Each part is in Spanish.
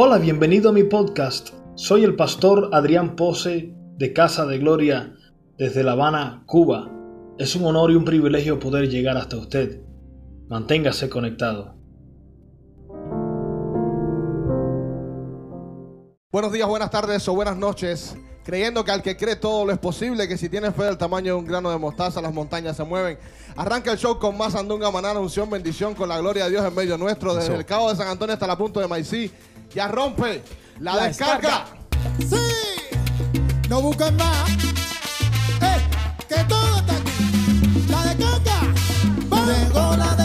Hola, bienvenido a mi podcast. Soy el pastor Adrián Pose de Casa de Gloria desde La Habana, Cuba. Es un honor y un privilegio poder llegar hasta usted. Manténgase conectado. Buenos días, buenas tardes o buenas noches. Creyendo que al que cree todo lo es posible, que si tiene fe del tamaño de un grano de mostaza, las montañas se mueven. Arranca el show con más andunga, manana, unción, bendición, con la gloria de Dios en medio nuestro, desde el cabo de San Antonio hasta la punta de Maicí. Ya rompe la, La descarga. Sí, no busquen más. Eh, que todo está aquí. La descarga. Va.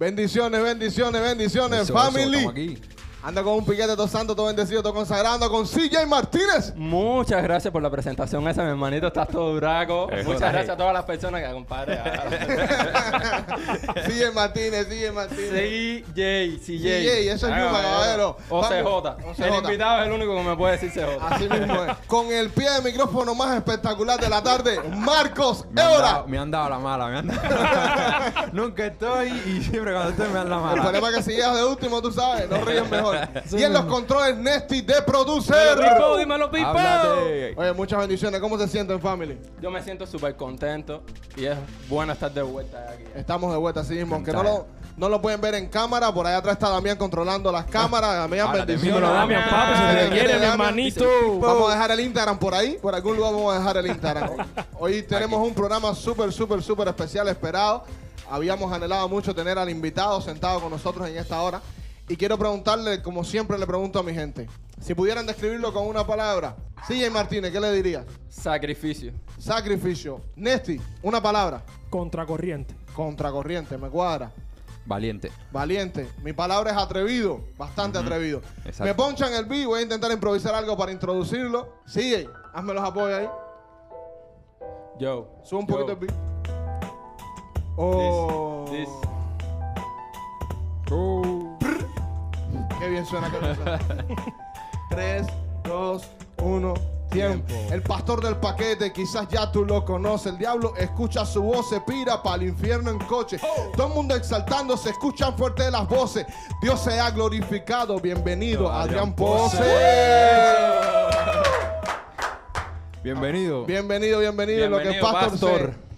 Bendiciones, bendiciones, bendiciones, Eso, family. eso, Anda con un piquete todo santo, todo bendecido, todo consagrando con CJ Martínez. Muchas gracias por la presentación esa, mi hermanito. Estás todo braco. Muchas gracias a todas las personas que compadre. CJ Martínez, CJ Martínez. CJ, CJ. CJ, eso es Yuma, caballero. OCJ. El invitado es el único que me puede decir CJ. Así mismo es. Con el pie de micrófono más espectacular de la tarde, Marcos Me han, Eora. dado, me han dado la mala, me han dado. Nunca estoy y siempre cuando estoy me dan la El mala. problema es que si llegas de último, tú sabes, no ríes mejor. y en los controles, Nesty de Producer. Pipo, dímelo. Háblate. Oye, muchas bendiciones. ¿Cómo se sienten, family? Yo me siento súper contento y es bueno estar de vuelta aquí. Estamos de vuelta, así mismo. Aunque no lo, no lo pueden ver en cámara, por allá atrás está Damián controlando las cámaras. Damián, bendiciones. Damián, papi, se te Damián, quiere, mi Damián. hermanito. Vamos a dejar el Instagram por ahí. Por algún lugar vamos a dejar el Instagram. Hoy tenemos un programa súper, súper, súper especial, esperado. Habíamos anhelado mucho tener al invitado sentado con nosotros en esta hora. Y quiero preguntarle, como siempre le pregunto a mi gente, si pudieran describirlo con una palabra. CJ Martínez, ¿qué le dirías? Sacrificio. Sacrificio. Nesty, una palabra. Contracorriente. Contracorriente, me cuadra. Valiente. Valiente. Mi palabra es atrevido, bastante atrevido. Exacto. Me ponchan el beat, voy a intentar improvisar algo para introducirlo. Sigue, hazme los apoyos ahí. Yo. Sube un yo. poquito el beat. Oh. This. Qué bien suena, qué bien suena. 3, 2, 1, tiempo. El pastor del paquete, quizás ya tú lo conoces. El diablo escucha su voz, se pira para el infierno en coche. Todo el mundo exaltando, se escuchan fuerte las voces. Dios se ha glorificado. Bienvenido, Adrián Pose. Bienvenido. Bienvenido, bienvenido. Lo que el pastor, pastor.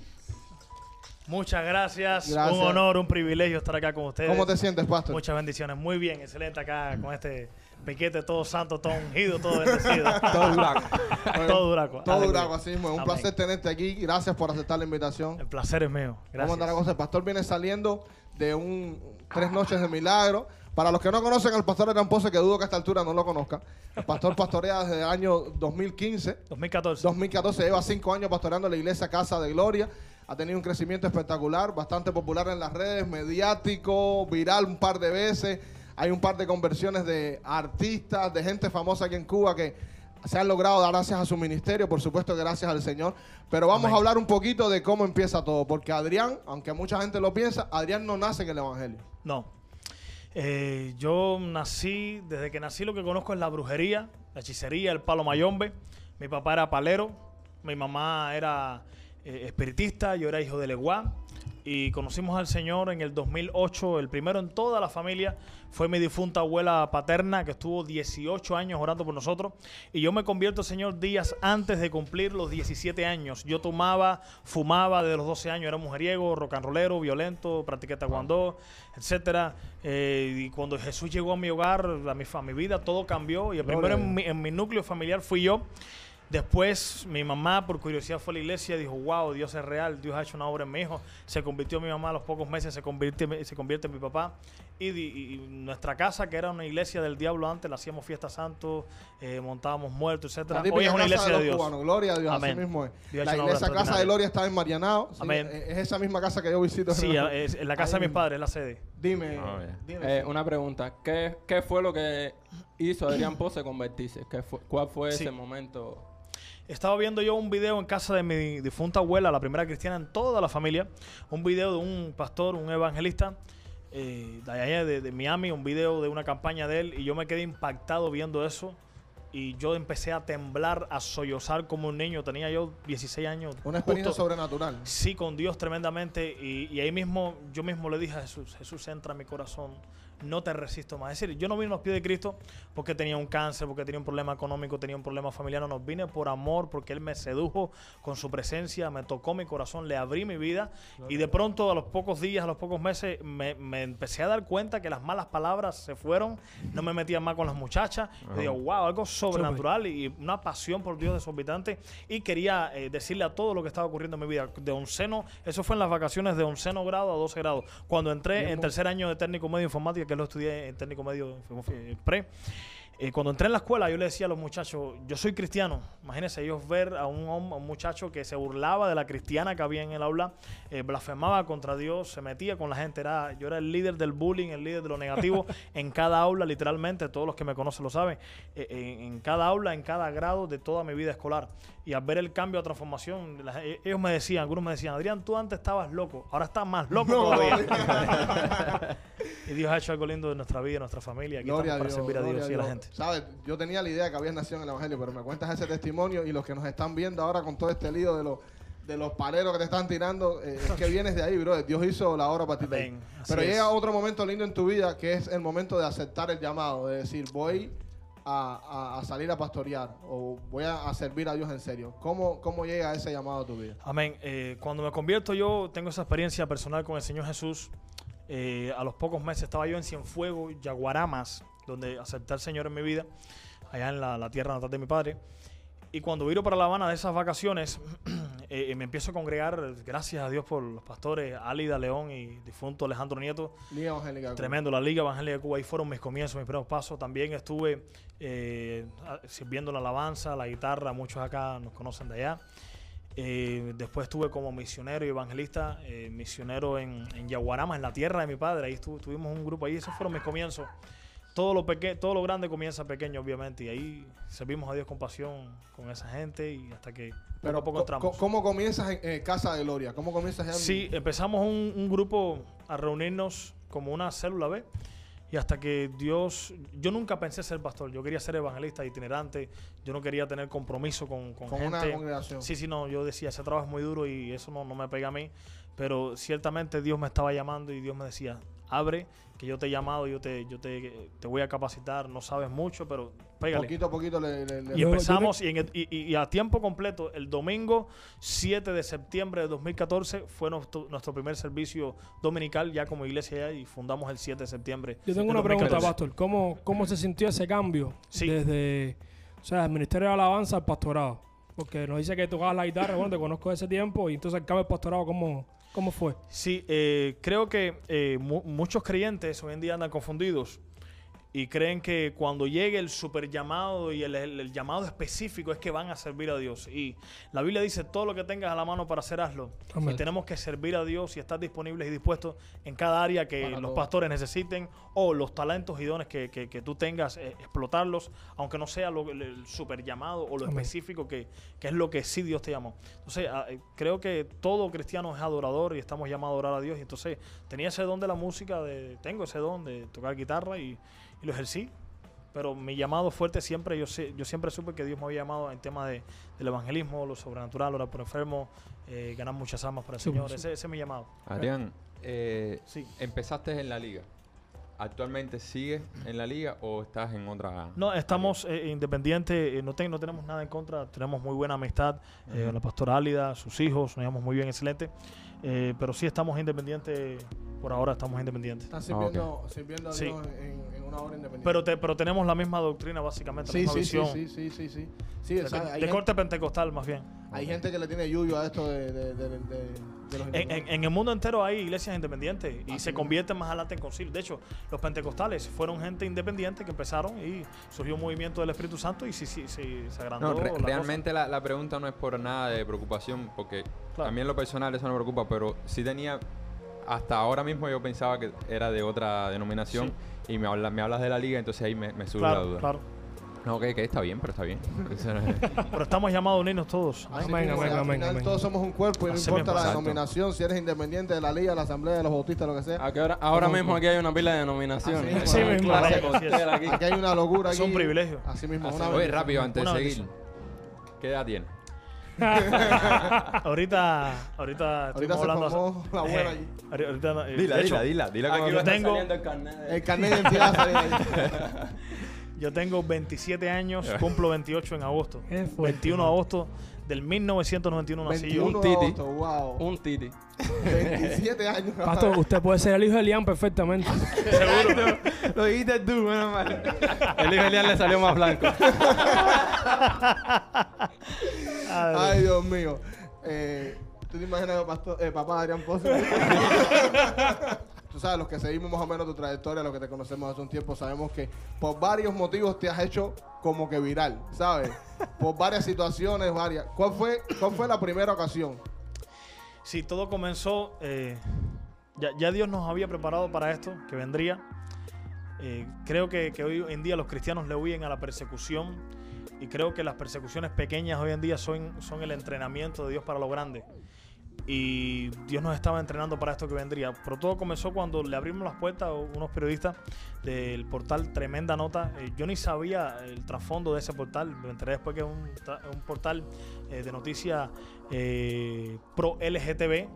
Muchas gracias. Gracias. Un honor, un privilegio estar acá con ustedes. ¿Cómo te sientes, pastor? Muchas bendiciones. Muy bien, excelente acá con este piquete todo santo, todo ungido, todo bendecido. Todo duraco. todo duraco. Todo duraco, así mismo. Es un Amén. placer tenerte aquí. Gracias por aceptar la invitación. El placer es mío. Vamos a Gracias. andar a. El pastor viene saliendo de un tres noches de milagro. Para los que no conocen al pastor Eran Pose, que dudo que a esta altura no lo conozcan. El pastor pastorea desde el año 2015. 2014. 2014 lleva cinco años pastoreando la iglesia Casa de Gloria. Ha tenido un crecimiento espectacular, bastante popular en las redes, mediático, viral un par de veces. Hay un par de conversiones de artistas, de gente famosa aquí en Cuba que se han logrado dar gracias a su ministerio, por supuesto gracias al Señor. Pero vamos Amén. a hablar un poquito de cómo empieza todo, porque Adrián, aunque mucha gente lo piensa, Adrián no nace en el Evangelio. No. Eh, yo nací, desde que nací lo que conozco es la brujería, la hechicería, el palo mayombe. Mi papá era palero, mi mamá era eh, espiritista, yo era hijo de Leguá. Y conocimos al Señor en el 2008. El primero en toda la familia fue mi difunta abuela paterna, que estuvo 18 años orando por nosotros. Y yo me convierto, Señor, días antes de cumplir los 17 años. Yo tomaba, fumaba desde los 12 años, era mujeriego, rock and rollero, violento, practiqué taekwondo, etcétera. Eh, y cuando Jesús llegó a mi hogar, a mi, a mi vida, todo cambió. Y el Gloria primero mi, en mi núcleo familiar fui yo. Después mi mamá, por curiosidad, fue a la iglesia y dijo, wow, Dios es real, Dios ha hecho una obra en mi hijo. Se convirtió mi mamá a los pocos meses, se convierte, se convierte en mi papá. Y, nuestra casa, que era una iglesia del diablo antes, la hacíamos fiesta santo, eh, montábamos muertos, etcétera. Hoy es una iglesia de, Dios. cubanos. Gloria a Dios, Amén. así mismo es. Dios La iglesia Casa de. Gloria está en Marianao. sí, Amén. es es esa misma casa que yo visito. Sí, es en la casa Ahí de mis padres, la sede. Dime, Ah, dime. Eh, una pregunta. ¿Qué, ¿Qué fue lo que hizo Adrián Pose convertirse? ¿Qué fue, ¿Cuál fue Sí. ese momento? Estaba viendo yo un video en casa de mi difunta abuela, la primera cristiana en toda la familia, un video de un pastor, un evangelista eh, de allá de, de Miami, un video de una campaña de él, y yo me quedé impactado viendo eso. Y yo empecé a temblar, a sollozar como un niño. Tenía yo 16 años. Una experiencia justo- sobrenatural. Sí, con Dios tremendamente. Y, y ahí mismo, yo mismo le dije a Jesús, Jesús entra en mi corazón, no te resisto más. Es decir, yo no vine a los pies de Cristo porque tenía un cáncer, porque tenía un problema económico, tenía un problema familiar. No, no, vine por amor, porque Él me sedujo con su presencia, me tocó mi corazón, le abrí mi vida. Y de pronto, a los pocos días, a los pocos meses, me, me empecé a dar cuenta que las malas palabras se fueron. No me metía más con las muchachas. Y digo, wow, algo sobrenatural y una pasión por Dios desorbitante. Y quería eh, decirle a todo lo que estaba ocurriendo en mi vida. De onceno, eso fue en las vacaciones de onceno grado a 12 grados. Cuando entré en tercer año de técnico medio informática, que lo estudié en técnico medio eh, pre. eh, cuando entré en la escuela, yo le decía a los muchachos, yo soy cristiano. Imagínense ellos ver a un, a un muchacho que se burlaba de la cristiana que había en el aula, eh, blasfemaba contra Dios, se metía con la gente. Era, yo era el líder del bullying, el líder de lo negativo en cada aula, literalmente. Todos los que me conocen lo saben. eh, en, en cada aula, en cada grado de toda mi vida escolar. Y al ver el cambio a transformación, la- eh, ellos me decían, algunos me decían, Adrián, tú antes estabas loco, ahora estás más loco todavía. y Dios ha hecho algo lindo de nuestra vida, de nuestra familia. Aquí Gloria a estamos para Dios, servir a gloria Dios y a la gente. Sabes, yo tenía la idea que habías nacido en el Evangelio, pero me cuentas ese testimonio y los que nos están viendo ahora con todo este lío de los de los paleros que te están tirando, eh, es que vienes de ahí, bro. Dios hizo la obra para ti. Amén. Así Pero es. llega otro momento lindo en tu vida que es el momento de aceptar el llamado, de decir, voy a, a- salir a pastorear o voy a, a servir a Dios en serio. ¿Cómo, cómo llega ese llamado a tu vida? Amén. Eh, cuando me convierto yo, tengo esa experiencia personal con el Señor Jesús. Eh, a los pocos meses estaba yo en Cienfuegos, Yaguaramas, donde acepté al Señor en mi vida, allá en la, la tierra natal de mi padre. Y cuando viro para La Habana de esas vacaciones, eh, eh, me empiezo a congregar, gracias a Dios por los pastores Álida León y difunto Alejandro Nieto. Liga Evangélica. Tremendo, la Liga Evangélica de Cuba, ahí fueron mis comienzos, mis primeros pasos. También estuve eh, sirviendo la alabanza, la guitarra, muchos acá nos conocen de allá. Eh, después estuve como misionero y evangelista, misionero en, en Yaguarama, en la tierra de mi padre. Ahí estu- tuvimos un grupo ahí, esos fueron mis comienzos. Todo lo, peque todo lo grande comienza pequeño, obviamente, y ahí servimos a Dios con pasión con esa gente y hasta que poco a poco co- entramos. ¿Cómo comienzas en eh, Casa de Gloria? ¿Cómo comienzas en Sí, empezamos un, un grupo a reunirnos como una célula B. Y hasta que Dios, yo nunca pensé ser pastor, yo quería ser evangelista itinerante, yo no quería tener compromiso con, con, con una gente. congregación? Sí, sí, no, yo decía, ese trabajo es muy duro y eso no, no me pega a mí, pero ciertamente Dios me estaba llamando y Dios me decía, abre, que yo te he llamado, yo te, yo te, te voy a capacitar, no sabes mucho, pero pégale. Poquito a poquito le, le- le- Y empezamos y, en el- y- y- y a tiempo completo, el domingo 7 de septiembre de 2014 fue nuestro, nuestro primer servicio dominical ya como iglesia ya y fundamos el 7 de septiembre. Yo tengo del una pregunta, 2014. Pastor. ¿Cómo, ¿Cómo se sintió ese cambio Sí. desde o sea, el Ministerio de Alabanza al pastorado? Porque nos dice que tocabas la guitarra, bueno, te conozco de ese tiempo, y entonces el cambio al pastorado, ¿cómo, cómo fue? Sí, eh, creo que eh, mu- muchos creyentes hoy en día andan confundidos y creen que cuando llegue el super llamado y el, el- el llamado específico es que van a servir a Dios. Y la Biblia dice, todo lo que tengas a la mano para hacer, hazlo. Amén. Y tenemos que servir a Dios y estar disponibles y dispuestos en cada área que Para los todo. pastores necesiten o los talentos y dones que, que- que tú tengas, eh, explotarlos, aunque no sea lo, el, super llamado o lo Amén. específico que, que es lo que sí Dios te llamó. Entonces, ah, eh, creo que todo cristiano es adorador y estamos llamados a adorar a Dios. Y entonces, tenía ese don de la música, de, tengo ese don de tocar guitarra y, y lo ejercí. Pero mi llamado fuerte siempre, yo sé, yo siempre supe que Dios me había llamado en tema de, del evangelismo, lo sobrenatural, orar por enfermos, eh, ganar muchas almas para el Sí, Señor. sí. Ese, ese es mi llamado. Adrián, eh, Sí. empezaste en la liga. ¿Actualmente sigues en la liga o estás en otra? No, estamos eh, independientes, eh, no, ten- no tenemos nada en contra, tenemos muy buena amistad, eh, la pastora Álida, sus hijos, nos llevamos muy bien, excelente, eh, pero sí estamos independientes, por ahora estamos independientes. Estás sirviendo, sirviendo a Sí. Dios en, en una obra independiente. Pero, te- pero tenemos la misma doctrina, básicamente, la misma sí, visión. sí, sí, sí, sí. Sí, de, o sea, hay, de gente, corte pentecostal, más bien. hay gente que le tiene yuyo a esto de, de, de, de- de los En, en- independientes. en el mundo entero hay iglesias independientes y se convierten más adelante en concilio. De hecho, los pentecostales fueron gente independiente que empezaron y surgió un movimiento del Espíritu Santo y sí, sí, sí, se agrandó. No, re- la cosa. realmente la, la pregunta no es por nada de preocupación, porque Claro. a mí en lo personal eso no me preocupa, pero sí tenía, hasta ahora mismo yo pensaba que era de otra denominación y me, habla- me hablas de la liga, entonces ahí me, me sube la duda. claro. No, que, que está bien, pero está bien. Pero estamos llamados a unirnos todos. Así Amén, mismo, amén, al amén, final amén. Todos somos un cuerpo y no Así importa mismo. la Exacto. denominación, si eres independiente de la liga, la asamblea, de los bautistas, lo que sea. ¿A qué hora? Ahora mismo aquí hay una pila de denominaciones. Así mismo. clase Así es. costera aquí. Aquí hay una locura. Es un aquí. privilegio. Así mismo. Así una Oye, rápido, antes de seguir. ¿Qué edad tiene? Ahorita, ahorita Ahorita estuvimos se hablando. formó la abuela allí. ahí. Ahorita, eh, Dila, de dila, hecho, dila, dila Aquí va a estar tengo- saliendo el carnet de- El carnet de identidad ahí. Yo tengo 27 años, cumplo 28 en agosto. Qué fuerte, 21 de agosto del 1991 nací yo. 21 Un titi. agosto, wow. Un titi. 27 años. Pastor, usted puede ser el hijo de Liam perfectamente. Seguro. Lo dijiste tú, menos mal. El hijo de Elian le salió más blanco. Ay, Dios mío. Eh, ¿Tú te imaginas, pastor, eh, papá Adrián Pozo? Tú sabes, los que seguimos más o menos tu trayectoria, los que te conocemos hace un tiempo, sabemos que por varios motivos te has hecho como que viral, ¿sabes? Por varias situaciones, varias. ¿Cuál fue, cuál fue la primera ocasión? Sí, todo comenzó. eh, ya, ya Dios nos había preparado para esto, que vendría. Eh, creo que, que hoy en día los cristianos le huyen a la persecución. Y creo que las persecuciones pequeñas hoy en día son, son el entrenamiento de Dios para lo grande. Y Dios nos estaba entrenando para esto que vendría. Pero todo comenzó cuando le abrimos las puertas a unos periodistas del portal Tremenda Nota. Eh, yo ni sabía el trasfondo de ese portal. Me enteré después que es un, un portal eh, de noticias eh, pro LGTB,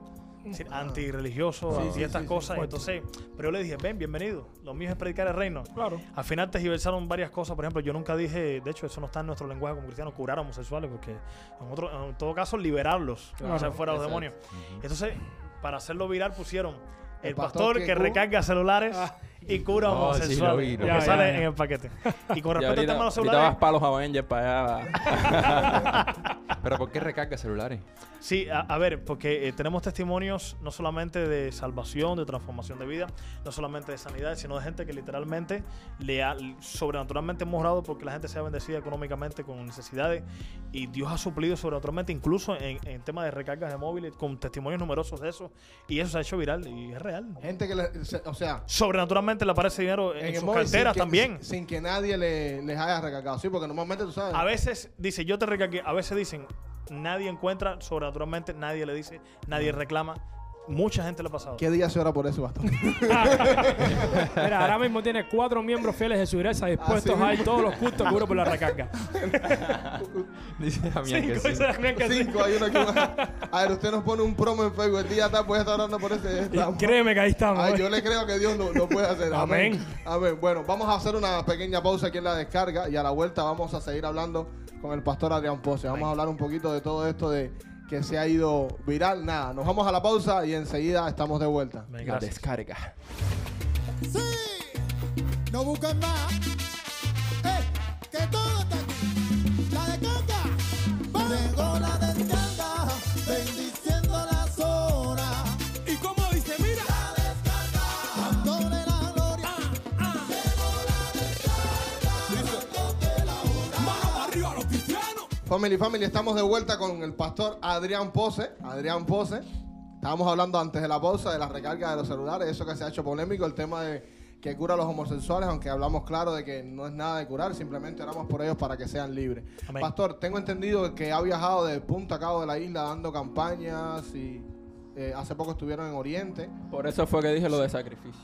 es decir, antirreligioso Sí, y sí, estas sí, cosas. Entonces, pero yo le dije, ven, bienvenido. Lo mío es predicar el reino. Claro. Al final tergiversaron varias cosas. Por ejemplo, yo nunca dije, de hecho, eso no está en nuestro lenguaje como cristianos, curar a homosexuales, porque en, otro, en todo caso, liberarlos, Claro, o sea, fuera los demonios. Entonces, para hacerlo viral, pusieron el, El pastor, pastor que, que recarga celulares y cura Oh, sí, vi, lo que vi. sale Ya, ya, en ya. el paquete. Y con respecto al tema de los ahorita vas celulares, para los Avengers, para allá. ¿Pero por qué recarga celulares? Sí, a, a ver, porque eh, tenemos testimonios no solamente de salvación, de transformación de vida, no solamente de sanidad, sino de gente que literalmente le ha sobrenaturalmente hemos orado porque la gente sea bendecida económicamente con necesidades y Dios ha suplido sobrenaturalmente incluso en, en tema de recargas de móviles con testimonios numerosos de eso y eso se ha hecho viral y es real. Gente que, le- se- o sea, Sobrenaturalmente le aparece dinero en, sus sin carteras que- también. Sin, sin que nadie le, les haya recargado. Sí, porque normalmente tú sabes. A veces dice, yo te recargué. A veces dicen, nadie encuentra, sobrenaturalmente nadie le dice, nadie reclama. Mucha gente le ha pasado. ¿Qué día se ora por eso, pastor? Mira, ahora mismo tiene cuatro miembros fieles de su iglesia dispuestos Así a ir todos los cultos cubro por la recarga. Dice Damián que Cinco, sí. dice Damián que sí. Cinco, hay uno más. A ver, usted nos pone un promo en Facebook. El día tal, puede estar orando por ese. Y créeme que ahí estamos. Ay, yo le creo que Dios lo, lo puede hacer. Amén. Amén. Amén. Bueno, vamos a hacer una pequeña pausa aquí en la descarga y a la vuelta vamos a seguir hablando con el pastor Adrián Pose. Vamos a hablar un poquito de todo esto de que se ha ido viral. Nada, nos vamos a la pausa y enseguida estamos de vuelta. Ven, La descarga. Sí, no busquen más. ¡Eh! Que todo Family, family, estamos de vuelta con el pastor Adrián Pose. Adrián Pose. Estábamos hablando antes de la pausa de la recarga de los celulares, eso que se ha hecho polémico, el tema de que cura a los homosexuales, aunque hablamos claro de que no es nada de curar, simplemente oramos por ellos para que sean libres. Amén. Pastor, tengo entendido que ha viajado de punta a cabo de la isla dando campañas y eh, hace poco estuvieron en Oriente. Por eso fue que dije lo de sacrificio.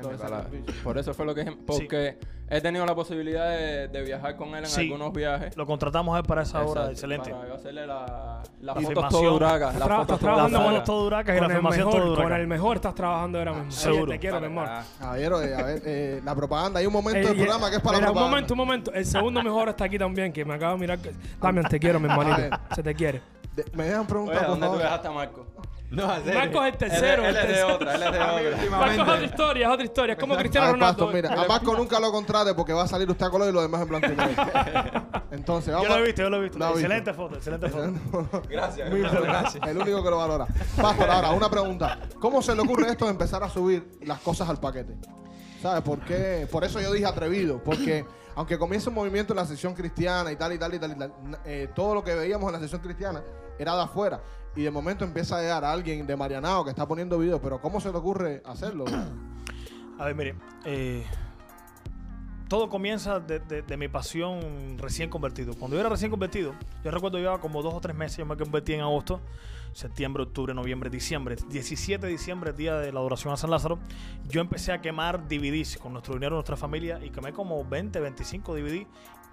Lo de Para- sacrificio. Por eso fue lo que dije. Porque he tenido la posibilidad de, de viajar con él en Sí. algunos viajes. Lo contratamos a él para esa hora. Excelente. Para hacerle la, la Y fotos todo duraca. La estás trabajando duraca. foto todo Duracas y con la mejor, todo con Duracas. el mejor estás trabajando ahora mismo. Seguro. Te quiero, mi hermano. Ah, Caballero, eh, a ver, eh, la propaganda, hay un momento Eh, del y- programa que es para mira, la un propaganda. momento, un momento. El segundo mejor está aquí también, que me acabo de mirar. que- Damián, te quiero, mi hermanito. Se te quiere. De- ¿Me dejan Oye, preguntar, por ¿dónde tú favor? dejaste a Marco? No. Marcos es el Él, tercero. él es de otra, él es de otra. Marcos es otra historia, es otra historia. Es como A Cristiano Ronaldo. Pastor, mira, a Marco nunca lo contrate porque va a salir usted a color y lo demás en blanco y negro. Entonces, vamos Yo lo he visto, yo lo he visto. Lo ha visto. excelente foto, excelente foto. Gracias. Muy bien, El único que lo valora. Pastor, ahora, una pregunta. ¿Cómo se le ocurre esto de empezar a subir las cosas al paquete? ¿Sabes por qué? Por eso yo dije atrevido. Porque aunque comienza un movimiento en la sección cristiana y tal y tal y tal, y tal, eh, todo lo que veíamos en la sección cristiana era de afuera. Y de momento empieza a llegar a alguien de Marianao que está poniendo videos. Pero ¿cómo se le ocurre hacerlo? A ver, mire. eh, todo comienza de, de- de mi pasión recién convertido. Cuando yo era recién convertido, yo recuerdo llevaba como dos o tres meses, yo me convertí en agosto, septiembre, octubre, noviembre, diciembre. 17 de diciembre, día de la adoración a San Lázaro, yo empecé a quemar DVDs con nuestro dinero, nuestra familia, y quemé como 20, 25 DVD.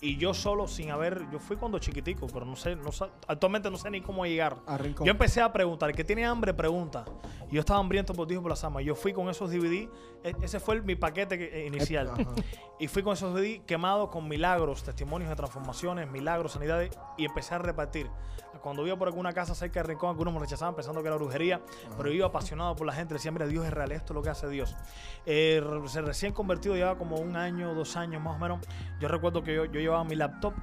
Y yo solo, sin haber, yo fui cuando chiquitico, pero no sé, no actualmente no sé ni cómo llegar. A. Yo empecé a preguntar, el que tiene hambre pregunta. Y yo estaba hambriento por Dios por las almas. Yo fui con esos DVD, e- ese fue el- mi paquete que- eh, inicial. Ajá. Y fui con esos DVD quemados con milagros, testimonios de transformaciones, milagros, sanidades, y empecé a repartir. Cuando iba por alguna casa cerca de Rincón, algunos me rechazaban pensando que era brujería, pero iba apasionado por la gente, decía, mira, Dios es real, esto es lo que hace Dios. Eh, recién convertido, llevaba como un año, dos años más o menos. Yo recuerdo que yo, yo llevaba mi laptop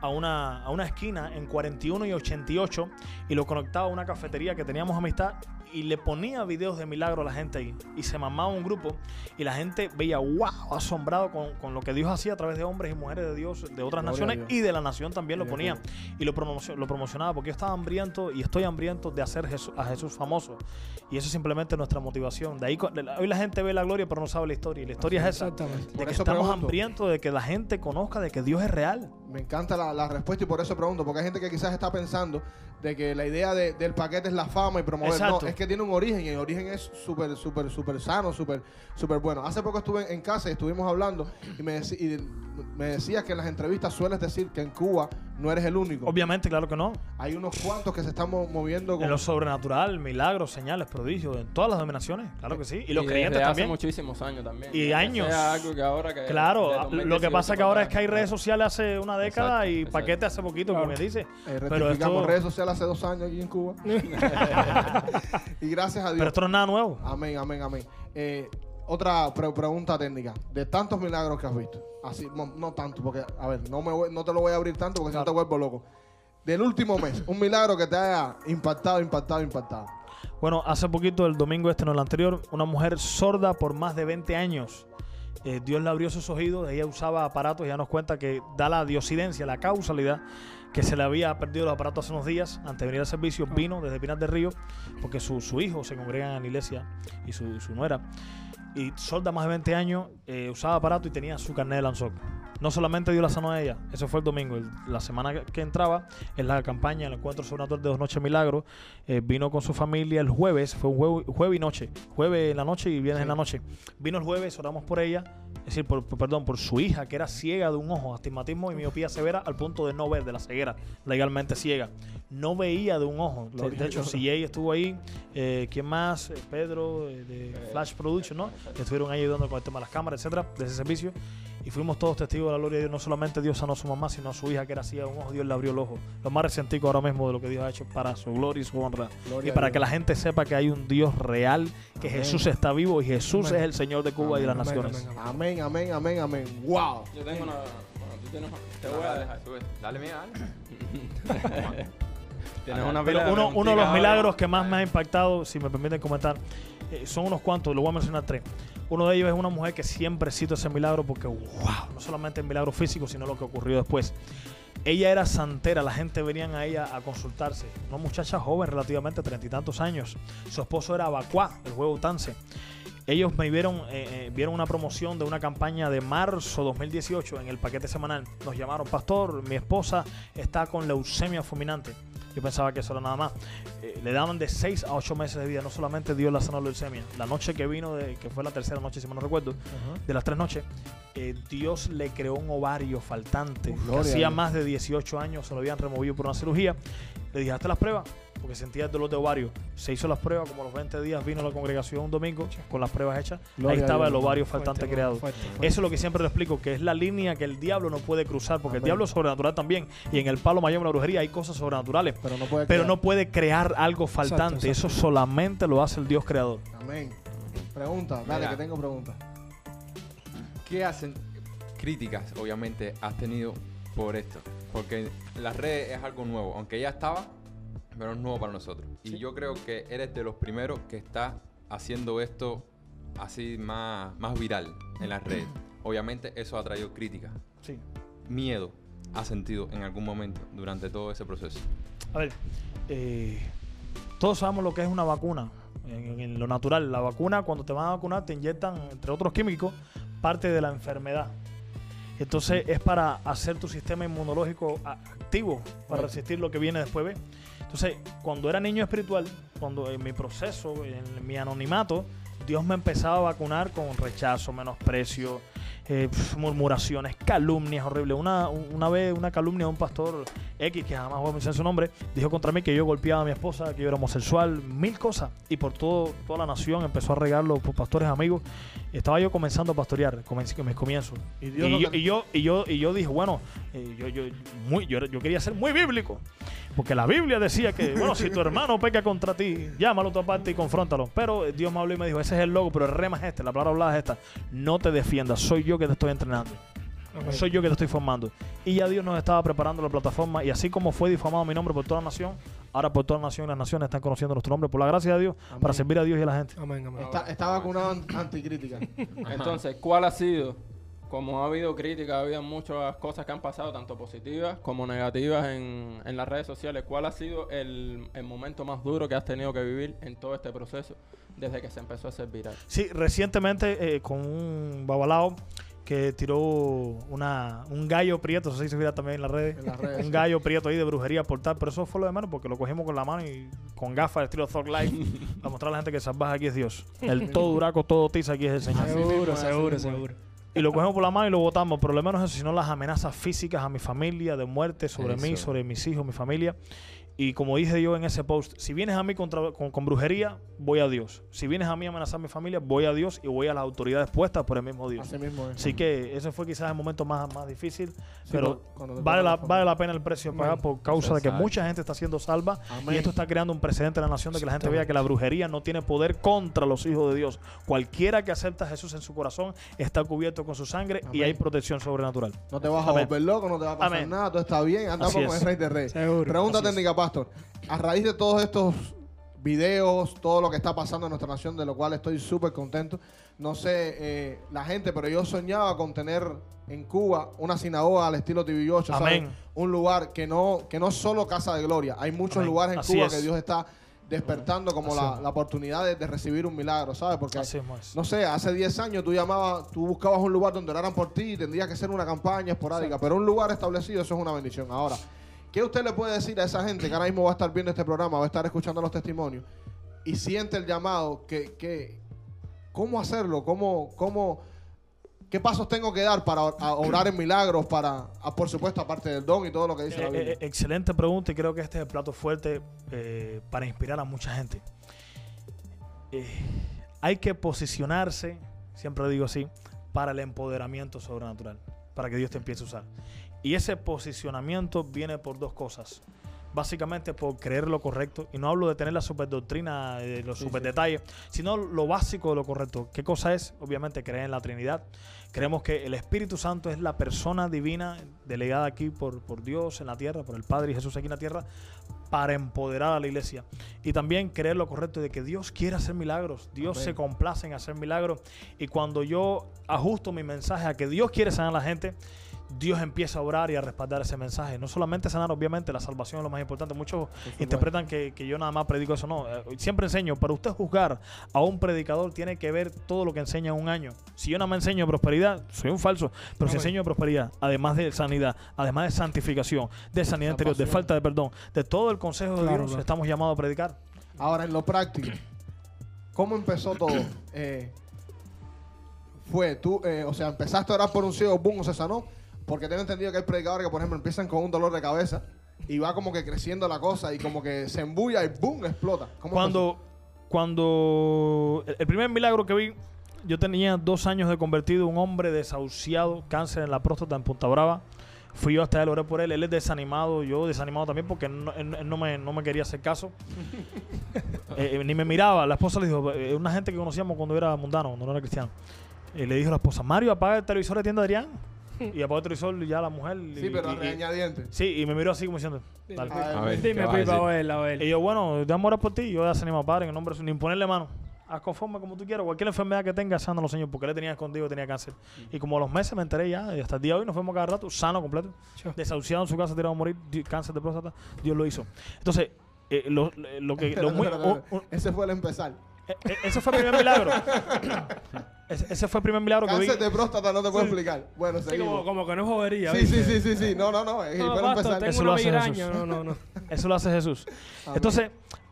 a una, a una esquina en 41 y 88 y lo conectaba a una cafetería que teníamos amistad y le ponía videos de milagro a la gente ahí. Y se mamaba un grupo y la gente veía, wow, asombrado con, con lo que Dios hacía a través de hombres y mujeres de Dios, de otras Gloria naciones y de la nación también lo ponía. Y lo, promocio- lo promocionaba porque yo estaba hambriento y estoy hambriento de hacer Jesús- a Jesús famoso. Y eso es simplemente nuestra motivación. De ahí, hoy la gente ve la gloria pero no sabe la historia. Y la historia es esa. De que estamos hambrientos de que la gente conozca de que Dios es real. Me encanta la, la respuesta y por eso pregunto, porque hay gente que quizás está pensando de que la idea de- del paquete es la fama y promover. Exacto. No, es que tiene un origen y el origen es súper, súper, súper sano, súper, súper bueno. Hace poco estuve en casa y estuvimos hablando y me, y me decías que en las entrevistas sueles decir que en Cuba no eres el único. Obviamente, claro que no. Hay unos cuantos que se están mo- moviendo con... En lo sobrenatural, milagros, señales, prodigios, en todas las dominaciones, claro que sí. Y los Y creyentes desde hace también. muchísimos años también. Y años. sea algo que ahora que Claro, lo que 2018 pasa que ahora es que hay redes sociales hace una década Exacto, y exacto. paquete hace poquito, como me dice. Eh, Pero esto, redes sociales hace dos años aquí en Cuba. y gracias a Dios. pero esto no es nada nuevo. Amén, amén, amén. Eh, otra pre- pregunta técnica. De tantos milagros que has visto. Así, no, no tanto, porque, a ver, no, me voy- no te lo voy a abrir tanto porque si no te vuelvo loco. Del último mes, un milagro que te haya impactado, impactado, impactado. Bueno, hace poquito, el domingo este, no el anterior, una mujer sorda por más de 20 años. Eh, Dios le abrió sus oídos, ella usaba aparatos ya nos cuenta que da la diosidencia, la causalidad, que se le había perdido los aparatos hace unos días, antes de venir al servicio, vino desde Pinar del Río, porque su, su hijo se congrega en la iglesia y su, su nuera. Y sorda más de 20 años, eh, usaba aparato y tenía su carnet de lanzón. No solamente Dios la sanó a ella, eso fue el domingo. El- la semana que, entraba en la campaña, el encuentro sobrenatural de dos noches milagros, eh, vino con su familia el jueves, fue un jueves, jueves y noche, jueves en la noche y viernes en la noche. Vino el jueves, oramos por ella, es decir, por, por- perdón, por su hija que era ciega de un ojo, astigmatismo y miopía severa al punto de no ver, de la ceguera, legalmente ciega. No veía de un ojo. De, de hecho, CJ estuvo ahí, eh, ¿quién más? Eh, Pedro eh, de Flash Production, ¿no? Que estuvieron ahí ayudando con el tema de las cámaras, etcétera, de ese servicio. Y fuimos todos testigos de la gloria de Dios. No solamente Dios sanó a su mamá, sino a su hija que era ciega de un ojo, Dios le abrió el ojo. Lo más resentico ahora mismo de lo que Dios ha hecho para su gloria y su honra. Gloria y para que la gente sepa que hay un Dios real, que Amén. Jesús está vivo y Jesús Amén. es el Señor de Cuba y de las Amén, naciones. amén, amén. Amén, amén. ¡Wow! Yo tengo una. Bueno, tú tienes Te voy a dejar. Dale, mía, dale. Tienes una Pero uno, uno de los preguntitas milagros que más me ha impactado, si me permiten comentar, eh, son unos cuantos, lo voy a mencionar tres. Uno de ellos es una mujer que siempre cito ese milagro porque, wow, no solamente el milagro físico, sino lo que ocurrió después. Ella era santera, la gente venían a ella a consultarse. Una muchacha joven, relativamente treinta y tantos años. Su esposo era Bacuá, el juego Tance. Ellos me vieron, eh, eh, vieron una promoción de una campaña de marzo 2018 en el paquete semanal. Nos llamaron, pastor, mi esposa está con leucemia fulminante. Yo pensaba que eso era nada más. Eh, le daban de 6 a 8 meses de vida. No solamente Dios la sanó la leucemia. La noche que vino, de, que fue la tercera noche, si mal no recuerdo, de las tres noches, eh, Dios le creó un ovario faltante. que hacía más de 18 años se lo habían removido por una cirugía. Le dije, hazte las pruebas, porque sentía el dolor de ovario. Se hizo las pruebas, como a los 20 días vino a la congregación un domingo con las pruebas hechas. Gloria Ahí estaba Dios. el ovario faltante Fuerte, creado. fuerte, fuerte. Eso es lo que siempre le explico, que es la línea que el diablo no puede cruzar, porque Amén. el diablo es sobrenatural también. Y en el palo mayor de la brujería hay cosas sobrenaturales. Pero no puede Pero creer. no puede crear algo faltante. exacto. Eso solamente lo hace el Dios creador. Amén. Pregunta, dale, Mira. que tengo preguntas. ¿Qué hacen críticas, obviamente, has tenido por esto? Porque las redes es algo nuevo, aunque ya estaba, pero es nuevo para nosotros. Y yo creo que eres de los primeros que está haciendo esto así más, más viral en las redes. Obviamente eso ha traído críticas. Sí. Miedo has sentido en algún momento durante todo ese proceso. A ver, eh, todos sabemos lo que es una vacuna. En, en lo natural, la vacuna, cuando te van a vacunar, te inyectan, entre otros químicos, parte de la enfermedad. Entonces es para hacer tu sistema inmunológico activo, para resistir lo que viene después. ¿ves? Entonces, cuando era niño espiritual, cuando en mi proceso, en mi anonimato, Dios me empezaba a vacunar con rechazo, menosprecio, eh, murmuraciones, calumnias horribles. Una, una vez una calumnia de un pastor X, que jamás voy a mencionar su nombre, dijo contra mí que yo golpeaba a mi esposa, que yo era homosexual, mil cosas. Y por todo, toda la nación empezó a regarlo por pastores amigos. Estaba yo comenzando a pastorear, comencé mis comienzos. Y Y, Dios no yo, y, yo, y, yo, y yo dije, bueno, eh, yo, yo, muy, yo, yo quería ser muy bíblico. Porque la Biblia decía que, bueno, si tu hermano peca contra ti, llámalo a tu parte y confróntalo. Pero Dios me habló y me dijo, ese es el logo, pero el rema es este, la palabra hablada es esta. No te defiendas, soy yo que te estoy entrenando. Soy yo que te estoy formando. Y ya Dios nos estaba preparando la plataforma. Y así como fue difamado mi nombre por toda la nación, ahora por toda la nación y las naciones están conociendo nuestro nombre, por la gracia de Dios, Amén. para servir a Dios y a la gente. Amén, amén. Está, está vacunado an- anticrítica. Entonces, ¿cuál ha sido? Como ha habido críticas, ha habido muchas cosas que han pasado, tanto positivas como negativas en, en las redes sociales. ¿Cuál ha sido el, el momento más duro que has tenido que vivir en todo este proceso desde que se empezó a hacer viral? Sí, recientemente eh, con un babalao que tiró una, un gallo prieto, eso sí se mira también en las redes. En las redes, un sí. gallo prieto ahí de brujería por tal, pero eso fue lo de menos porque lo cogimos con la mano y con gafas de estilo Thug Life para mostrar a la gente que salvaje aquí es Dios. El todo duraco, todo tiza aquí es el Señor. Seguro, seguro, seguro. Y lo cogemos por la mano y lo botamos, pero lo menos eso, sino las amenazas físicas a mi familia, de muerte sobre mí, Eso. sobre mis hijos, mi familia. Y como dije yo en ese post, si vienes a mí contra- con, con brujería, voy a Dios. Si vienes a mí a amenazar a mi familia, voy a Dios y voy a las autoridades puestas por el mismo Dios. Así mismo. Así que ese fue quizás el momento más, más difícil, Sí, pero vale, la, vale la pena el precio a pagar por causa de que mucha gente está siendo salva Amén. y esto está creando un precedente en la nación de que la gente vea que la brujería no tiene poder contra los hijos de Dios. Cualquiera que acepta a Jesús en su corazón está cubierto con su sangre y hay protección sobrenatural. No te vas a volver loco, no te va a pasar Amén. nada, todo está bien, andamos con es. el rey de reyes. Seguro. Pregunta técnica, Pastor. A raíz de todos estos videos, todo lo que está pasando en nuestra nación, de lo cual estoy súper contento. No sé eh, la gente, pero yo soñaba con tener en Cuba una sinagoga al estilo TV8, ¿sabes? Amén. Un lugar que no, que no es solo casa de gloria. Hay muchos Amén. lugares en Así Cuba es. que Dios está despertando como la, oportunidad de, de recibir un milagro, ¿sabes? Porque no sé, hace 10 años tú llamabas, tú buscabas un lugar donde oraran por ti y tendría que ser una campaña esporádica, pero un lugar establecido, eso es una bendición. Ahora, ¿qué usted le puede decir a esa gente que ahora mismo va a estar viendo este programa, va a estar escuchando los testimonios y siente el llamado? Que, que, ¿Cómo hacerlo? ¿Cómo, cómo, ¿Qué pasos tengo que dar para orar en milagros? Para, a, por supuesto, aparte del don y todo lo que dice la Eh, Biblia. eh, excelente pregunta y creo que este es el plato fuerte eh, para inspirar a mucha gente. Hay que posicionarse, siempre digo así, para el empoderamiento sobrenatural, para que Dios te empiece a usar. Y ese posicionamiento viene por dos cosas. Básicamente por creer lo correcto, y no hablo de tener la superdoctrina, de los Sí, superdetalles, sino lo básico de lo correcto. ¿Qué cosa es? Obviamente creer en la Trinidad. Creemos que el Espíritu Santo es la persona divina delegada aquí por, por Dios en la tierra, por el Padre y Jesús aquí en la tierra, para empoderar a la iglesia. Y también creer lo correcto de que Dios quiere hacer milagros, Dios Amén. se complace en hacer milagros. Y cuando yo ajusto mi mensaje a que Dios quiere sanar a la gente, Dios empieza a orar y a respaldar ese mensaje. No solamente sanar, obviamente, la salvación es lo más importante. Muchos interpretan que, que yo nada más predico eso. No, Eh, siempre enseño. Para usted juzgar a un predicador, tiene que ver todo lo que enseña en un año. Si yo nada más enseño prosperidad, soy un falso. Pero si enseño prosperidad, además de sanidad, además de santificación, de sanidad interior, de falta de perdón, de todo el consejo de Dios, claro. estamos llamados a predicar. Ahora, en lo práctico, ¿cómo empezó todo? Eh, fue tú, eh, o sea, empezaste a orar por un ciego, boom, se sanó. Porque tengo entendido que hay predicadores que, por ejemplo, empiezan con un dolor de cabeza y va como que creciendo la cosa y como que se embulla y boom, explota. ¿Cómo Cuando, cuando el primer milagro que vi, yo tenía dos años de convertido, un hombre desahuciado, cáncer en la próstata en Punta Brava. Fui yo hasta él, oré por él. Él es desanimado, yo desanimado también porque no- él, él no, me, no me quería hacer caso. Eh, eh, ni me miraba. La esposa le dijo, eh, una gente que conocíamos cuando era mundano, cuando no era cristiano. Eh, le dijo a la esposa, Mario, apaga el televisor de tienda Adrián. Y apagó el televisor y ya la mujer. y- Sí, pero y- y- regañadientes. Sí, y me miró así como diciendo, dale. A ver, ¿qué Dime, vas a Pipa, decir? a ver, a ver. Y yo, bueno, déjame orar por ti. Yo voy a desanimar, padre, en el nombre de. Ni ponerle mano. Haz conforme como tú quieras. Cualquier enfermedad que tenga, sánalo, Señor. Porque él tenía escondido, tenía cáncer. Y como a los meses me enteré ya, y hasta el día de hoy nos fuimos cada rato, sano completo. Chao. Desahuciado en su casa, tirado a morir, di- cáncer de próstata. Dios lo hizo. Entonces, eh, lo, lo que. lo muy- oh, oh, Ese fue el empezar. Eh, eh, ese fue el primer milagro. Ese, ese fue el primer milagro que vi. De próstata no te puedo explicar. Bueno, Sí, como, seguimos. como que no es jodería. Sí, sí, sí, sí, sí. No, no, no. No, para empezar. tengo Eso una lo hace migraña. Jesús. No, no, no. Eso lo hace Jesús. Amén. Entonces,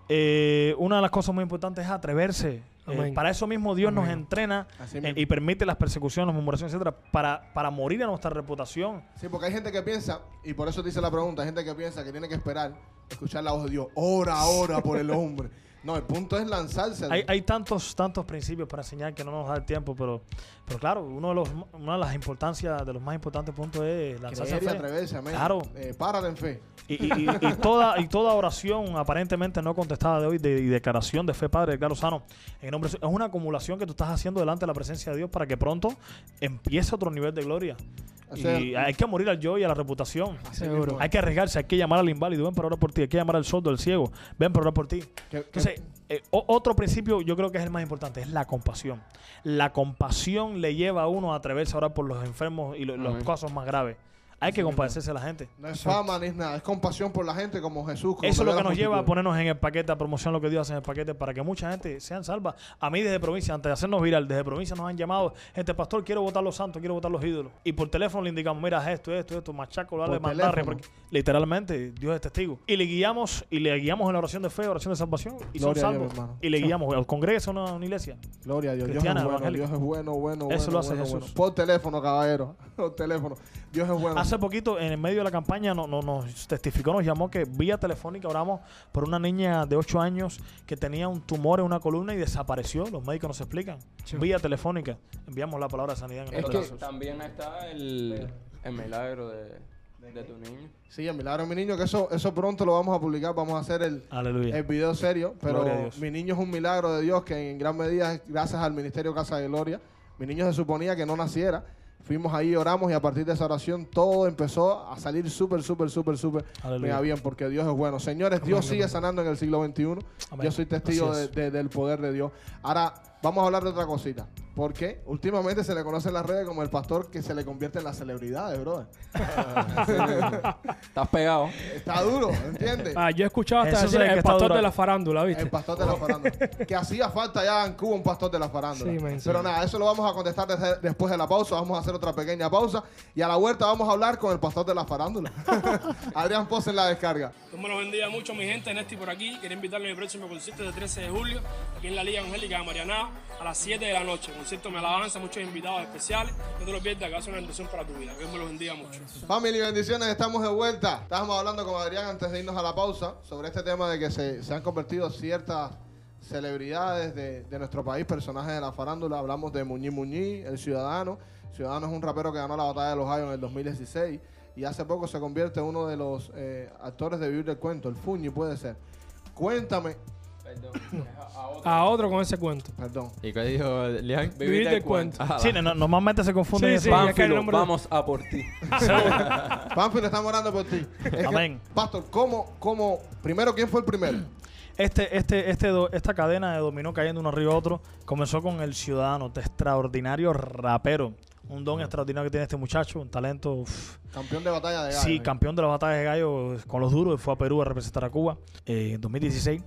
eh, una de las cosas muy importantes es atreverse. Eh, para eso mismo Dios nos entrena eh, y permite las persecuciones, las murmuraciones, etcétera, para, para morir a nuestra reputación. Sí, porque hay gente que piensa, y por eso dice la pregunta, hay gente que piensa que tiene que esperar escuchar la voz de Dios. Ora, ora por el hombre. No, el punto es lanzarse. Hay, hay tantos, tantos principios para enseñar que no nos da el tiempo, pero, pero claro, uno de los, una de las importancias, de los más importantes puntos es lanzarse Creer fe. atreverse, amén. Claro. Eh, párate en fe. Y, y- y- y toda, y toda oración aparentemente no contestada de hoy de, y declaración de fe, Padre, claro, sano, en nombre es una acumulación que tú estás haciendo delante de la presencia de Dios para que pronto empiece otro nivel de gloria. O sea, y hay que morir al yo y a la reputación. Seguro. Hay que arriesgarse, hay que llamar al inválido, ven para orar por ti, hay que llamar al sordo, al ciego, ven para orar por ti. Entonces, eh, otro principio yo creo que es el más importante, es la compasión. La compasión le lleva a uno a atreverse a orar por los enfermos y lo- los casos más graves. Hay que compadecerse a la gente. no es fama ni es nada, es compasión por la gente como Jesús. como Eso es lo que nos lleva a ponernos en el paquete, a promocionar lo que Dios hace en el paquete para que mucha gente sean salva. A mí desde provincia, antes de hacernos viral, desde provincia nos han llamado, gente, pastor, quiero votar los santos, quiero votar los ídolos. Y por teléfono le indicamos, mira, esto, esto, esto, machaco, dale, mandarre. porque literalmente, Dios es testigo. Y le guiamos, y le guiamos en la oración de fe, oración de salvación, y son Gloria a Dios, salvos. y le guiamos, al congreso, a una, una iglesia. Gloria a Dios. Dios es Cristiana, bueno. Dios es bueno, bueno, Eso bueno, lo hace bueno, Jesús. bueno. Por teléfono, caballero. Por teléfono. Dios es bueno. Hace poquito, en el medio de la campaña, no, no- nos testificó, nos llamó que vía telefónica oramos por una niña de 8 años que tenía un tumor en una columna y desapareció. Los médicos nos explican. Sí. Vía telefónica. Enviamos la palabra de sanidad en el Es que también está el, el milagro de, de tu niño. Sí, el milagro de mi niño, que eso, eso pronto lo vamos a publicar. Vamos a hacer el, Aleluya. el video serio. Pero mi niño es un milagro de Dios que en gran medida es gracias al Ministerio Casa de Gloria. Mi niño se suponía que no naciera. Fuimos ahí, oramos y a partir de esa oración todo empezó a salir súper, súper, súper, súper mega bien porque Dios es bueno. Señores, Dios sigue sanando en el siglo XXI. Amén. Yo soy testigo de- de- del poder de Dios. Ahora, vamos a hablar de otra cosita. Porque últimamente se le conoce en las redes como el pastor que se le convierte en las celebridades, brother. Estás pegado. Está duro, ¿entiendes? Ah, yo he escuchado hasta Eso decir que el pastor duro. de la farándula, ¿viste? El pastor de la farándula. que hacía falta ya en Cuba un pastor de la farándula. Sí, man, sí. Pero nada, eso lo vamos a contestar desde- después de la pausa. Vamos a hacer otra pequeña pausa. Y a la vuelta vamos a hablar con el pastor de la farándula. Adrián Pose en la descarga. Dios me los bendiga mucho, mi gente. Nesti por aquí. Quería invitarle a mi próximo concierto del 13 de julio, aquí en la Liga Evangélica de Marianao, a las 7 de la noche. Concierto de alabanza, muchos invitados especiales. No te lo pierdas, que va una bendición para tu vida. Dios me los bendiga mucho. Family, bendiciones, estamos de vuelta. Estábamos hablando con Adrián antes de irnos a la pausa sobre este tema de que se, se han convertido ciertas celebridades de, de nuestro país, personajes de la farándula. Hablamos de Muñiz Muñiz, el Ciudadano. Ciudadano es un rapero que ganó la batalla de los Gallos en el 2016 y hace poco se convierte en uno de los eh, actores de Vivir del Cuento, el Fuñi puede ser. Cuéntame. A, a otro. A con ese cuento. perdón. ¿Y qué dijo Lian? Vivir del cuento. Ah, Sí, no- normalmente se confunden. Sí, Pánfilo, vamos a por ti. Pánfilo, estamos orando por ti. Es que, Amén. Pastor, ¿cómo, cómo, primero, quién fue el primero? Este, este, este, esta cadena de dominó cayendo uno arriba de otro comenzó con el ciudadano, este extraordinario rapero. Un don extraordinario que tiene este muchacho, un talento. uf. Campeón de batalla de gallos. Sí, ¿eh? campeón de las batallas de gallo con los duros. Fue a Perú a representar a Cuba eh, en 2016.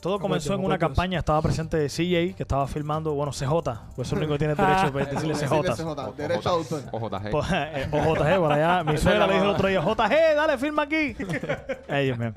Todo comenzó en una campaña. Estaba presente CJ, que estaba filmando, bueno, CJ, pues es el único que tiene derecho de decirle Decirle CJ. CJ, Derecho a autor. OJG. Pues, eh, OJG por allá. Mi suegra le dijo el otro día, JG, dale, firma aquí. Ay, Dios mío.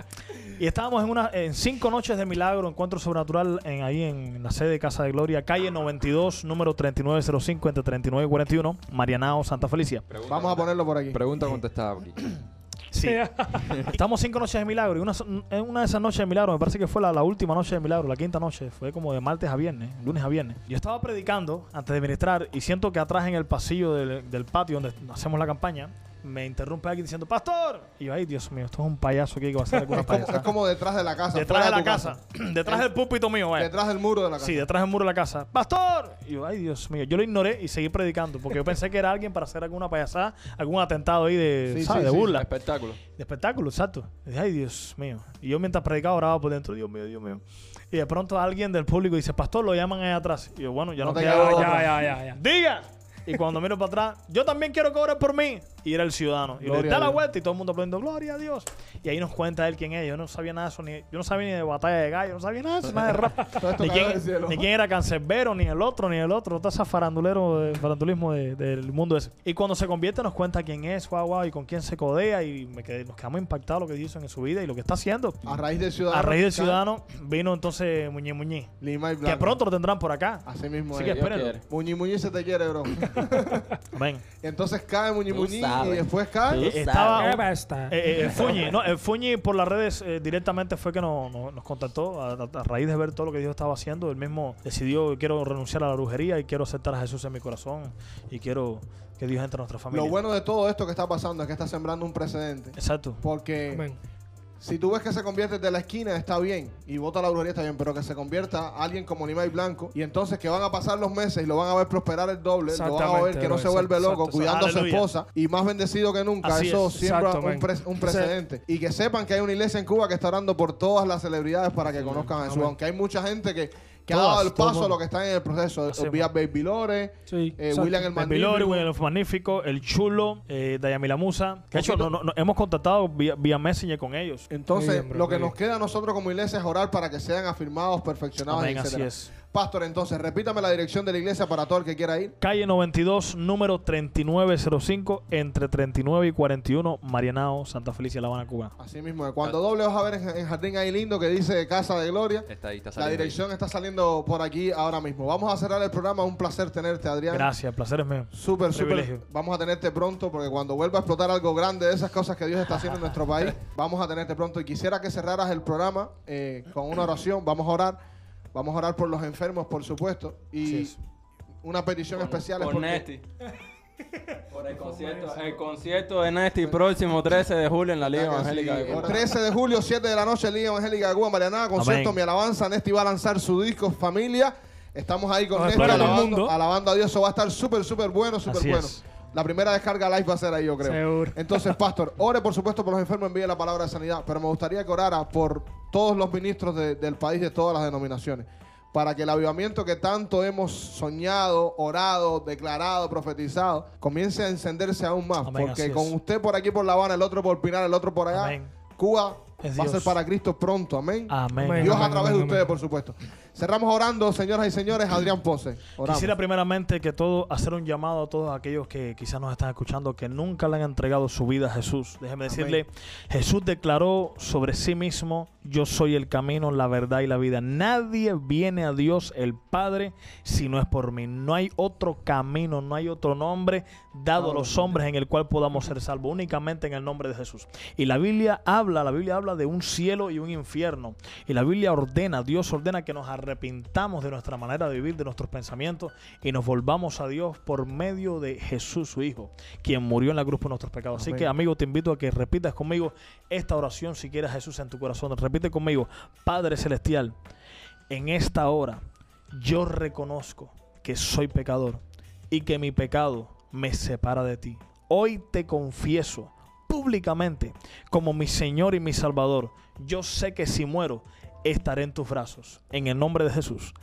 Y estábamos en una en cinco noches de milagro, encuentro sobrenatural en, ahí en la sede de Casa de Gloria, calle 92, número 3905, entre 39 y 41, Marianao, Santa Felicia. Pregunta, Vamos a ponerlo por aquí. Pregunta contestada aquí. Sí. Estamos cinco noches de milagro. Y una, una de esas noches de milagro, me parece que fue la, última noche de milagro, la quinta noche, fue como de martes a viernes, lunes a viernes. Yo estaba predicando antes de ministrar y siento que atrás en el pasillo del patio donde hacemos la campaña, me interrumpe alguien diciendo, ¡Pastor! Y yo, ay, Dios mío, esto es un payaso aquí que va a hacer alguna como, es payasada. como detrás de la casa. Detrás de la casa, detrás del púlpito mío, vaya. Detrás del muro de la casa. Sí, detrás del muro de la casa. ¡Pastor! Y yo, ay, Dios mío. Yo lo ignoré y seguí predicando porque yo pensé que era alguien para hacer alguna payasada, algún atentado ahí de, Sí, ¿sabes? sí, de sí. burla. Espectáculo. De espectáculo, exacto. Y dije, ay, Dios mío. Y yo mientras predicaba oraba por dentro, Dios mío, Dios mío. Y de pronto alguien del público dice, pastor, lo llaman ahí atrás. Y yo, bueno, ya No no, te queda. Ya, ya, ya, ya. ¡Diga! Y cuando miro para atrás, yo también quiero ores por mí. Y era el ciudadano. Y Gloria le da la vuelta y todo el mundo aplaudiendo, gloria a Dios. Y ahí nos cuenta él quién es. Yo no sabía nada de eso. Ni, yo no sabía ni de batalla de gallo. No sabía nada de eso, nada de rap. Ni, quién, ni quién era Cancerbero, ni el otro, ni el otro. Todo ese farandulero, de- farandulismo de- del mundo ese. Y cuando se convierte nos cuenta quién es, guau, guau, y con quién se codea. Y me quedé- nos quedamos impactados lo que hizo en su vida y lo que está haciendo. A raíz del ciudadano. A raíz del ciudadano vino entonces Muñe Muñe. Lima y Que pronto lo tendrán por acá. Así mismo Así es. que espérenlo. quiere. Muñi Muñi se te quiere, bro. Ven. Entonces cae Muñi Tú Muñi y después. Eh, estaba ¿Qué basta? eh, eh, el Fuñi, no, el Fuñi por las redes eh, directamente fue que nos, nos- nos contactó a, a- a raíz de ver todo lo que Dios estaba haciendo. Él mismo decidió quiero renunciar a la brujería y quiero aceptar a Jesús en mi corazón y quiero que Dios entre a nuestra familia. Lo bueno de todo esto que está pasando es que está sembrando un precedente. Exacto. Porque Amén. Si tú ves que se convierte de la esquina, está bien. Y vota la brujería, está bien. Pero que se convierta alguien como Nimai Blanco. Y entonces que van a pasar los meses y lo van a ver prosperar el doble. Lo van a ver que no se vuelve loco cuidando a su esposa. Y más bendecido que nunca. Así Eso es. siembra un, pre- un precedente. Y que sepan que hay una iglesia en Cuba que está orando por todas las celebridades para que conozcan a Jesús. Aunque hay mucha gente que, que ha Todas, dado el paso a lo que está en el proceso. Así es, Vía Baby Lore, Sí, eh. William el Baby Lori, Magnífico. William el Magnífico, el Chulo, eh, Dayamila Musa. Que de hecho, no- no- no- hemos contactado vía, vía Messenger con ellos. Entonces, bien, bro, lo que muy nos bien. queda a nosotros como iglesia es orar para que sean afirmados, perfeccionados, Amén, así etcétera. es. Pastor, entonces, repítame la dirección de la iglesia para todo el que quiera ir. Calle 92, número 3905, entre 39 y 41, Marianao, Santa Felicia, La Habana, Cuba. Así mismo, es. cuando doble vas a ver en, en Jardín ahí lindo que dice Casa de Gloria. Está ahí, está La saliendo. dirección está saliendo por aquí ahora mismo. Vamos a cerrar el programa. Un placer tenerte, Adrián. Gracias, el placer es mío. Súper, súper. Vamos a tenerte pronto porque cuando vuelva a explotar algo grande de esas cosas que Dios está haciendo en nuestro país, vamos a tenerte pronto. Y quisiera que cerraras el programa eh, con una oración. Vamos a orar. Vamos a orar por los enfermos, por supuesto. Y es. una petición especial es Por porque Nesti. Por el concierto, el concierto de Nesti próximo 13 de julio en la Liga Evangélica sí. de Cuba. 13 de julio, 7 de la noche, Liga Evangélica de Cuba, Marianada, concierto Amén. Mi Alabanza. Nesti va a lanzar su disco Familia. Estamos ahí con Nos Nesti espera todo el alabando, mundo. alabando a Dios. Eso va a estar súper, súper bueno, súper bueno. es. La primera descarga live va a ser ahí, yo creo. Seguro. Entonces, Pastor, ore por supuesto por los enfermos, envíe la palabra de sanidad, pero me gustaría que orara por todos los ministros de- del país, de todas las denominaciones, para que el avivamiento que tanto hemos soñado, orado, declarado, profetizado, comience a encenderse aún más. Amén, porque con usted por aquí por La Habana, el otro por Pinar, el otro por allá, Amén. Cuba Es va a ser para Cristo pronto. Amén. Amén. Dios a través de ustedes, por supuesto. Cerramos orando, señoras y señores, Adrián Pose. Oramos. Quisiera primeramente que todo, hacer un llamado a todos aquellos que quizás nos están escuchando que nunca le han entregado su vida a Jesús. Déjeme decirle, Jesús declaró sobre sí mismo, yo soy el camino, la verdad y la vida. Nadie viene a Dios el Padre si no es por mí. No hay otro camino, no hay otro nombre dado a los hombres en el cual podamos ser salvos, únicamente en el nombre de Jesús. Y la Biblia habla, la Biblia habla de un cielo y un infierno. Y la Biblia ordena, Dios ordena que nos arrepintamos de nuestra manera de vivir, de nuestros pensamientos y nos volvamos a Dios por medio de Jesús, su Hijo, quien murió en la cruz por nuestros pecados. Así Amén. que, amigo, te invito a que repitas conmigo esta oración si quieres Jesús en tu corazón. Repite conmigo, Padre Celestial, en esta hora yo reconozco que soy pecador y que mi pecado me separa de ti. Hoy te confieso públicamente como mi Señor y mi Salvador. Yo sé que si muero, estaré en tus brazos. En el nombre de Jesús.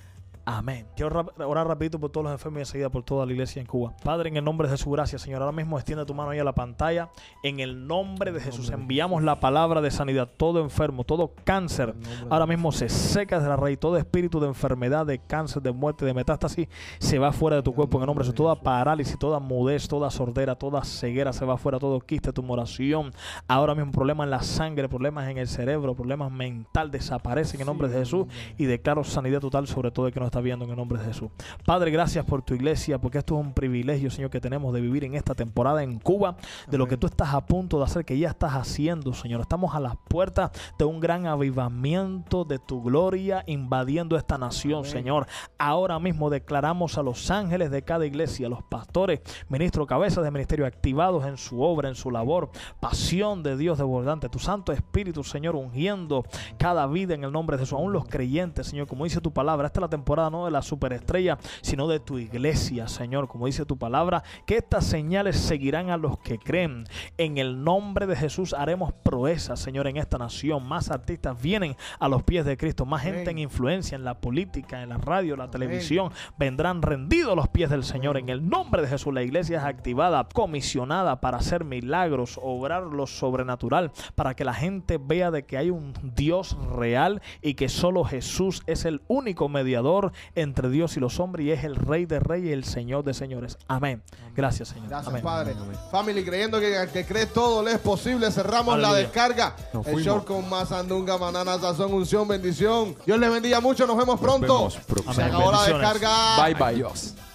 Amén. Quiero orar rapidito por todos los enfermos y enseguida por toda la iglesia en Cuba. Padre, en el nombre de Jesús, gracias, Señor. Ahora mismo extiende tu mano ahí a la pantalla. En el nombre de Jesús enviamos la palabra de sanidad. Todo enfermo, todo cáncer, ahora mismo se seca desde la raíz. Todo espíritu de enfermedad, de cáncer, de muerte, de metástasis, se va fuera de tu cuerpo en el nombre de Jesús. Toda parálisis, toda mudez, toda sordera, toda ceguera se va fuera. Todo quiste, tumoración. Ahora mismo problemas en la sangre, problemas en el cerebro, problemas mental desaparecen en el nombre de Jesús. Y declaro sanidad total sobre todo el que nos está viendo en el nombre de Jesús. Padre, gracias por tu iglesia, porque esto es un privilegio, Señor, que tenemos de vivir en esta temporada en Cuba, de lo que tú estás a punto de hacer, que ya estás haciendo, Señor. Estamos a las puertas de un gran avivamiento de tu gloria invadiendo esta nación, Señor. Ahora mismo declaramos a los ángeles de cada iglesia, a los pastores, ministros, cabezas de ministerio activados en su obra, en su labor. Pasión de Dios desbordante. Tu Santo Espíritu, Señor, ungiendo cada vida en el nombre de Jesús. Aún los creyentes, Señor, como dice tu palabra, esta es la temporada no de la superestrella, sino de tu iglesia, Señor, como dice tu palabra, que estas señales seguirán a los que creen. En el nombre de Jesús haremos proezas, Señor, en esta nación. Más artistas vienen a los pies de Cristo, más gente en influencia en la política, en la radio, la televisión, vendrán rendidos a los pies del Señor. En el nombre de Jesús, la iglesia es activada, comisionada para hacer milagros, obrar lo sobrenatural, para que la gente vea de que hay un Dios real y que solo Jesús es el único mediador entre Dios y los hombres y es el Rey de Reyes y el Señor de Señores. Amén. Gracias, Señor. Gracias, Amén. Padre. Family, creyendo que al que cree todo le es posible, cerramos la descarga. Nos el fuimos. short con más andunga, manana, sazón, unción, bendición. Dios les bendiga mucho. Nos vemos pronto. vemos próxima. Se Amén. acabó la descarga. Bye bye.